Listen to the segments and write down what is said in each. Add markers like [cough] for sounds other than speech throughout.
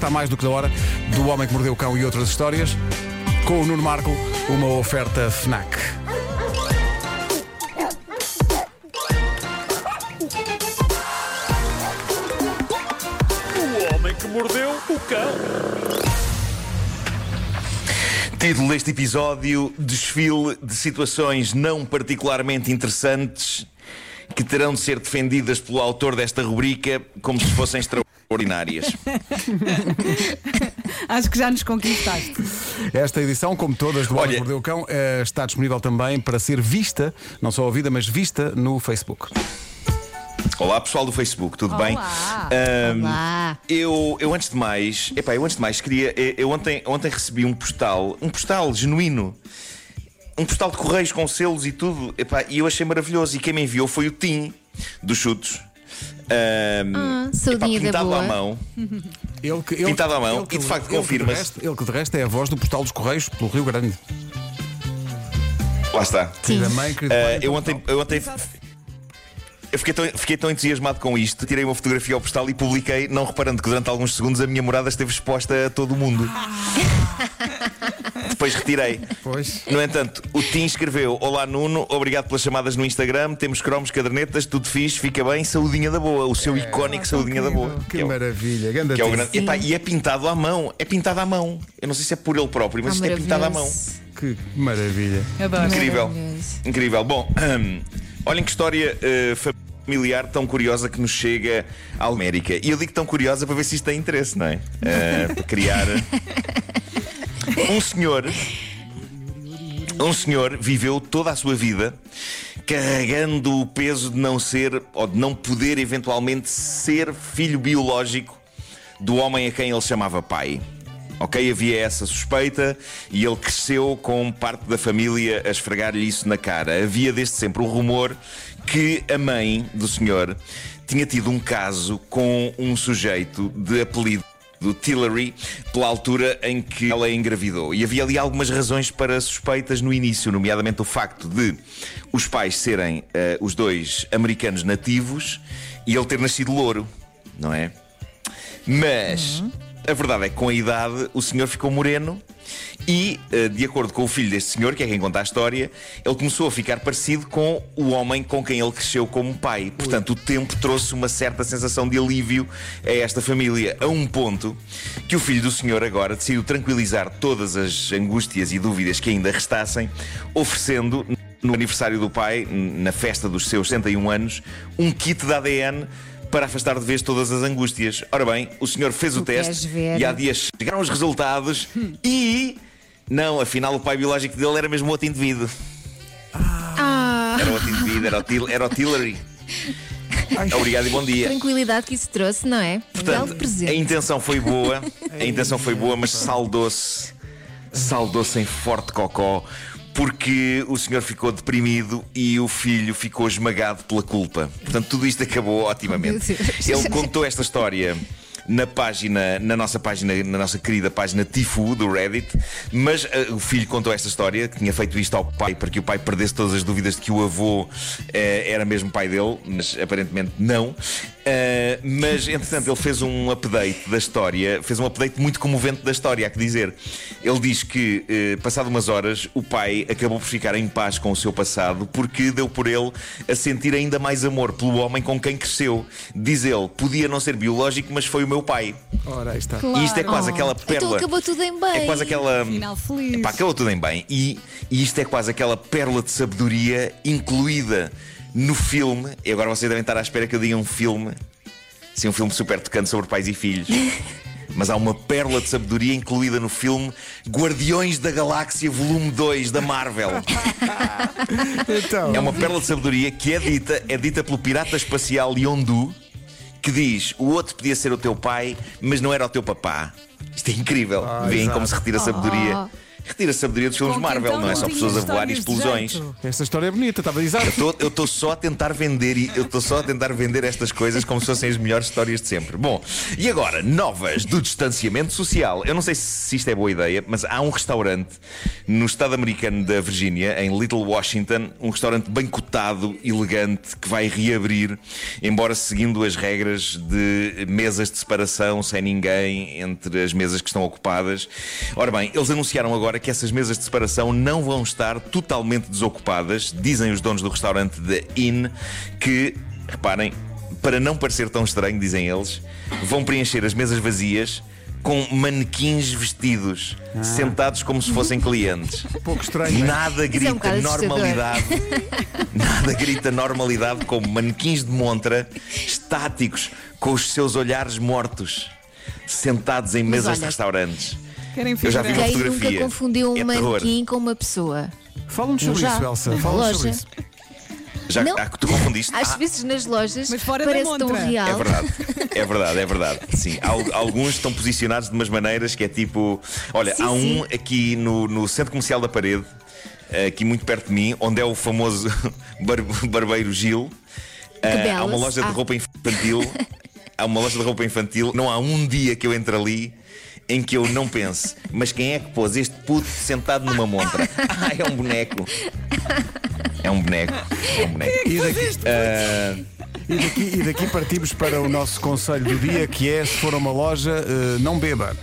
Está mais do que na hora do Homem que Mordeu o Cão e outras histórias. Com o Nuno Marco, uma oferta FNAC. O homem que mordeu o cão. Título deste episódio: Desfile de situações não particularmente interessantes que terão de ser defendidas pelo autor desta rubrica como se fossem extraordinárias. [laughs] Acho que já nos conquistaste. Esta edição, como todas do Olha- Mordeu o Cão, eh, está disponível também para ser vista, não só ouvida, mas vista no Facebook. Olá pessoal do Facebook, tudo bem? Olá. Ahm, Olá. Eu, eu antes de mais, epá, eu antes de mais queria. Eu, eu ontem, ontem recebi um postal, um postal genuíno. Um postal de correios com selos e tudo, epá, e eu achei maravilhoso. E quem me enviou foi o Tim, dos chutos. Ahm, Ah, epá, pintado boa. à mão. Ele que, ele, Pintado à mão, ele que- e de facto confirma-se. Ele que de resto é a voz do postal dos Correios pelo Rio Grande. Lá está. Querida mãe, querido pai, eu ontem, eu ontem eu fiquei tão, fiquei tão entusiasmado com isto, tirei uma fotografia ao postal e publiquei, não reparando que durante alguns segundos a minha morada esteve exposta a todo o mundo. [laughs] Depois retirei. Pois. No entanto, o Tim escreveu: Olá Nuno, obrigado pelas chamadas no Instagram. Temos cromos, cadernetas, tudo fixe, fica bem, saudinha da boa. O seu icónico saudinha da boa. Que é o- maravilha, grande que é o grande. Epá, e é pintado à mão. É pintado à mão. Eu não sei se é por ele próprio, mas Ah, isto é pintado à mão. Que maravilha. Adoro. Incrível. Incrível. Bom, hum, olhem que história eh, familiar tão curiosa que nos chega à América. E eu digo tão curiosa para ver se isto tem interesse, não é? Eh, para criar. Um senhor. Um senhor viveu toda a sua vida carregando o peso de não ser ou de não poder eventualmente ser filho biológico do homem a quem ele chamava pai. Ok, havia essa suspeita e ele cresceu com parte da família a esfregar-lhe isso na cara. Havia desde sempre o rumor que a mãe do senhor tinha tido um caso com um sujeito de apelido do Tillery pela altura em que ela engravidou. E havia ali algumas razões para suspeitas no início, nomeadamente o facto de os pais serem eh, os dois americanos nativos e ele ter nascido louro, não é? Mas a verdade é que com a idade o senhor ficou moreno e, eh, de acordo com o filho deste senhor, que é quem conta a história, ele começou a ficar parecido com o homem com quem ele cresceu como pai. Portanto, o tempo trouxe uma certa sensação de alívio a esta família, a um ponto que o filho do senhor agora decidiu tranquilizar todas as angústias e dúvidas que ainda restassem, oferecendo. No aniversário do pai, na festa dos seus 61 anos, um kit de ADN para afastar de vez todas as angústias. Ora bem, o senhor fez o Tu queres teste e há dias chegaram os resultados e. Não, afinal o pai biológico dele era mesmo outro indivíduo. Ah, Era outro indivíduo, era o, Til- era o Tillery. Obrigado e bom dia. tranquilidade que isso trouxe, não é? Portanto, a intenção foi boa, a intenção foi boa, mas saldou-se, saldou-se em forte cocó, porque o senhor ficou deprimido e o filho ficou esmagado pela culpa. Portanto, tudo isto acabou otimamente. Oh, Deus. Ele contou esta história. Na página, na nossa página, na nossa querida página Tifu do Reddit, mas eh, o filho contou esta história, que tinha feito isto ao pai para que o pai perdesse todas as dúvidas de que o avô eh, era mesmo pai dele, mas aparentemente não. Eh, mas entretanto ele fez um update da história, fez um update muito comovente da história, há que dizer. Ele diz que, eh, passado umas horas, o pai acabou por ficar em paz com o seu passado porque deu por ele a sentir ainda mais amor pelo homem com quem cresceu. Diz ele, podia não ser biológico, mas foi o meu pai. Ora, aí está. E isto é quase Oh, aquela Então pérola. acabou tudo em bem. É quase aquela. Final feliz. Epá, acabou tudo em bem. E, e isto é quase aquela pérola de sabedoria incluída no filme. E agora vocês devem estar à espera que eu diga um filme. Sim, um filme super tocante sobre pais e filhos. [laughs] Mas há uma pérola de sabedoria incluída no filme Guardiões da Galáxia Volume 2 da Marvel. [laughs] Então, É uma pérola de sabedoria que é dita, é dita pelo pirata espacial Yondu, que diz: o outro podia ser o teu pai, mas não era o teu papá. Isto é incrível. Ah, Veem como se retira a sabedoria retira a sabedoria dos filmes Com Marvel, então não é não só tinha pessoas a voar e histórias de explosões. jeito. Esta história é bonita, estava a dizer. Eu estou só a tentar vender e eu estou só a tentar vender estas coisas como se fossem as melhores histórias de sempre. Bom, e agora, novas do distanciamento social. Eu não sei se isto é boa ideia, mas há um restaurante no estado americano da Virgínia, em Little Washington, um restaurante bem cotado, elegante, que vai reabrir, embora seguindo as regras de mesas de separação sem ninguém entre as mesas que estão ocupadas. Ora bem, eles anunciaram agora que essas mesas de separação não vão estar totalmente desocupadas, dizem os donos do restaurante da Inn, que, reparem, para não parecer tão estranho, dizem eles, vão preencher as mesas vazias com manequins vestidos, sentados como se fossem clientes. [laughs] Um pouco estranho. Nada é um grita bocado assustador. normalidade. [laughs] Nada grita normalidade como manequins de montra estáticos, com os seus olhares mortos, sentados em mesas de olha, restaurantes. Querem Eu já vi uma Quem fotografia. nunca confundiu um É terror. manequim com uma pessoa? Fala-nos sobre Já. isso, Elsa. Fala-nos sobre loja. isso. Já Não. ah, tu confundiste? Às Ah, vezes nas lojas Mas fora da parece tão montra. real. É verdade, é verdade, é verdade. Sim, Al- alguns estão posicionados de umas maneiras que é tipo. Olha, Sim, há um sim. aqui no, no centro comercial da parede, aqui muito perto de mim, onde é o famoso [laughs] bar- barbeiro Gil. Ah, há uma belas. loja de Ah. roupa infantil. há uma loja de roupa infantil. Não há um dia que eu entre ali em que eu não pense, mas quem é que pôs este puto sentado numa montra? Ah, é um boneco. É um boneco. É um boneco. E daqui, Ah, e, daqui, e daqui partimos para o nosso conselho do dia, que é: se for a uma loja, eh, não beba.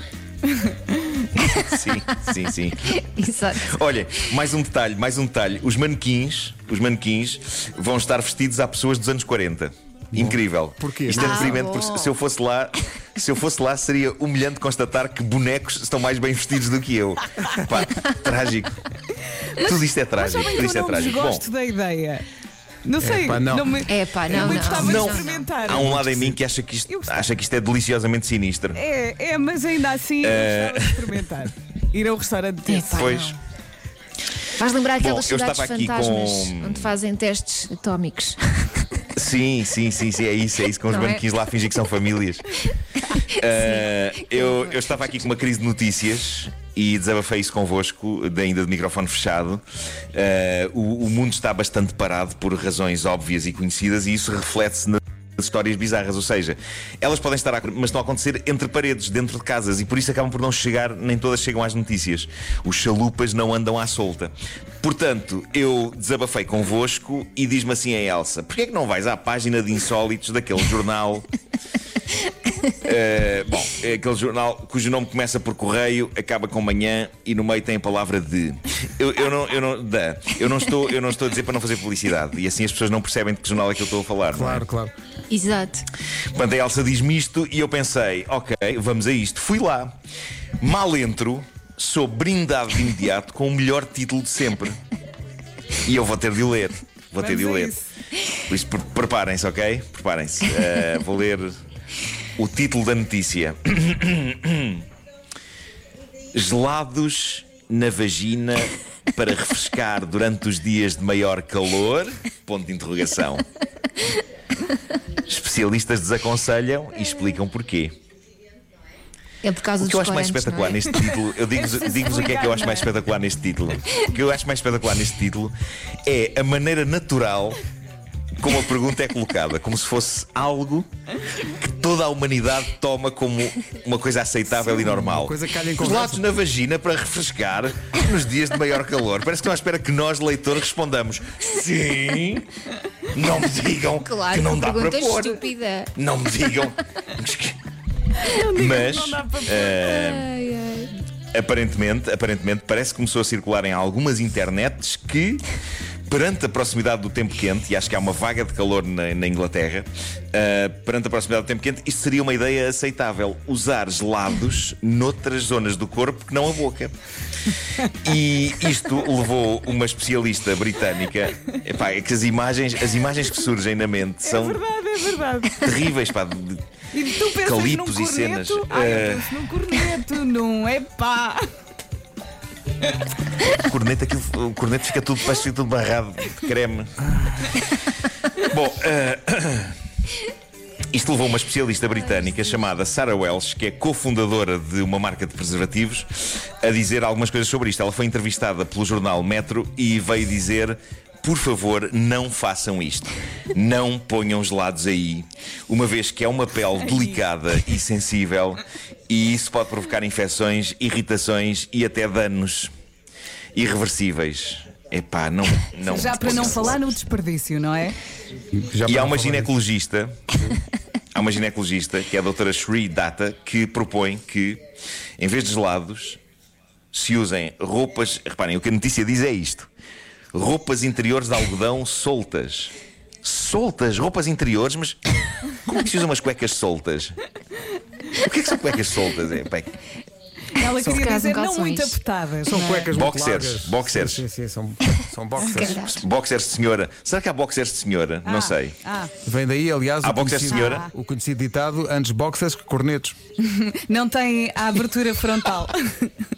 sim, sim, sim. Exato. Olha, mais um detalhe, mais um detalhe. Os manequins, os manequins vão estar vestidos a pessoas dos anos 40. Incrível. Porquê? Isto é Ah, deprimente, porque se eu fosse lá, se eu fosse lá, seria humilhante constatar que bonecos estão mais bem vestidos do que eu. Pá, trágico. Tudo isto é trágico. Tudo isto eu é trágico. Bom, desgosto da ideia. Não sei, pá, não. me... É pá, eu não, muito não. gostava Não. de experimentar. há um lado em mim que acha que isto, acha que isto é deliciosamente sinistro. É, é, mas ainda assim eu Eh. gostava de experimentar. Ir a um restaurante É desse. pá, Pois. Faz lembrar aquelas Bom, eu cidades estava aqui fantasmas com- onde fazem testes atómicos. Sim, sim, sim, sim, é isso, é isso, com os Não é? manequins lá a fingir que são famílias. [laughs] Ah, eu, eu estava aqui com uma crise de notícias e desabafei isso convosco, ainda de microfone fechado. Ah, o, o mundo está bastante parado por razões óbvias e conhecidas e isso reflete-se nas histórias bizarras, ou seja, elas podem estar a, mas estão a acontecer entre paredes, dentro de casas, e por isso acabam por não chegar, nem todas chegam às notícias. Os chalupas não andam à solta. Portanto, eu desabafei convosco e diz-me assim a Elsa: porquê é que não vais à página de insólitos daquele jornal? [laughs] Eh, bom, é aquele jornal cujo nome começa por correio, acaba com manhã e no meio tem a palavra de. Eu, eu não, eu, não, da. Eu, não estou, eu não estou a dizer para não fazer publicidade e assim as pessoas não percebem de que jornal é que eu estou a falar. não é? Claro, claro. Exato. Portanto, a Elsa diz-me isto e eu pensei, ok, vamos a isto. Fui lá, mal entro, sou brindado de imediato com o melhor título de sempre. E eu vou ter de o ler. Vou ter de ler. isso. Por isso, pre- preparem-se, ok? Preparem-se. Eh, vou ler o título da notícia: Gelados na vagina para refrescar durante os dias de maior calor? Ponto de interrogação. Especialistas desaconselham e explicam porquê. É por causa O que eu acho mais corantes, espetacular é? neste título, eu digo-vos É digo-vos o que é que eu acho mais é? espetacular neste título. O que eu acho mais espetacular neste título é a maneira natural como a pergunta é colocada, como se fosse algo que toda a humanidade toma como uma coisa aceitável e normal. coisa que na vagina para refrescar nos dias de maior calor. Parece que estão à espera que nós, leitores, respondamos sim. Não me digam Claro, que não dá para pôr. estúpida. Não me digam. Não digas [laughs] Mas que não dá para pôr. Ai, ai. aparentemente, aparentemente, parece que começou a circular em algumas internets que, perante a proximidade do tempo quente, e acho que há uma vaga de calor na, na Inglaterra, ah, perante a proximidade do tempo quente, isto seria uma ideia aceitável. Usar gelados noutras zonas do corpo que não a boca. E isto levou uma especialista britânica. Epá, é que as imagens, as imagens que surgem na mente É são verdade, é verdade. terríveis. Pá, de- E tu pensas Calipos num e cenas. corneto? Ah, Eh. eu penso num corneto, não é pá. [laughs] O corneto, aquilo, o corneto fica tudo, parece que fica tudo barrado de creme. Bom, eh, [coughs] Isto levou uma especialista britânica chamada Sarah Welsh, que é cofundadora de uma marca de preservativos, a dizer algumas coisas sobre isto. Ela foi entrevistada pelo jornal Metro e veio dizer. Por favor, não façam isto. Não ponham gelados aí, uma vez que é uma pele delicada e sensível e isso pode provocar infecções, irritações e até danos irreversíveis. Epá, não, não Já para não falar no desperdício, não é? Já E para há não uma ginecologista, há uma ginecologista, que é a doutora Shri Data, que propõe que, em vez de gelados, se usem roupas. Reparem, o que a notícia diz é isto: roupas interiores de algodão soltas. Soltas, roupas interiores, mas como é que se usam umas cuecas soltas? O que é que são cuecas soltas? É, pá, Ela queria dizer não calções. muito apertadas. São não é? cuecas muito Boxers, largas. boxers. Sim, sim, sim, são, são boxers. [laughs] boxers de senhora. Será que há boxers de senhora? Não Ah, sei. Ah, Vem daí, aliás, Há o boxers, conhecido, senhora? o conhecido ditado antes boxers que cornetos. [laughs] não tem a abertura frontal. [laughs]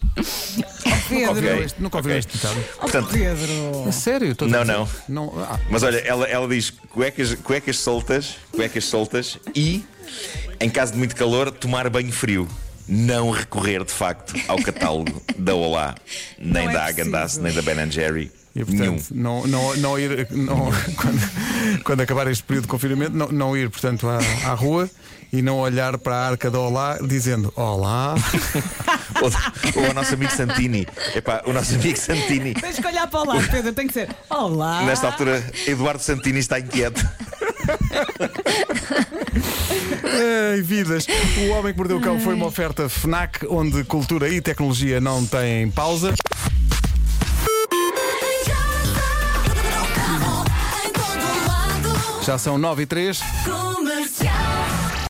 Pedro, este- Nunca Ok. este ditado? Portanto, Pedro. A sério? Estou a Não, dizer- não. não ah, Mas olha, ela, ela diz cuecas, cuecas soltas, cuecas soltas e, em caso de muito calor, tomar banho frio. Não recorrer de facto ao catálogo da Olá, nem Não é da Agandass, nem da Ben Jerry. E Nenhum. portanto, não, não, não ir não, [laughs] quando, quando acabar este período de confinamento, não, não ir, portanto, à, à rua e não olhar para a arca da Olá dizendo Olá. [laughs] Ou, ou o nosso amigo Santini. Epá, o nosso amigo Santini. Tens que olhar para o lado, Pedro. Tem que ser. Olá. Nesta altura, Eduardo Santini está inquieto. [laughs] Ei, vidas! O Homem que Mordeu o Cão foi uma oferta FNAC, onde cultura e tecnologia não têm pausa. Já são 9 e 3. Comercial.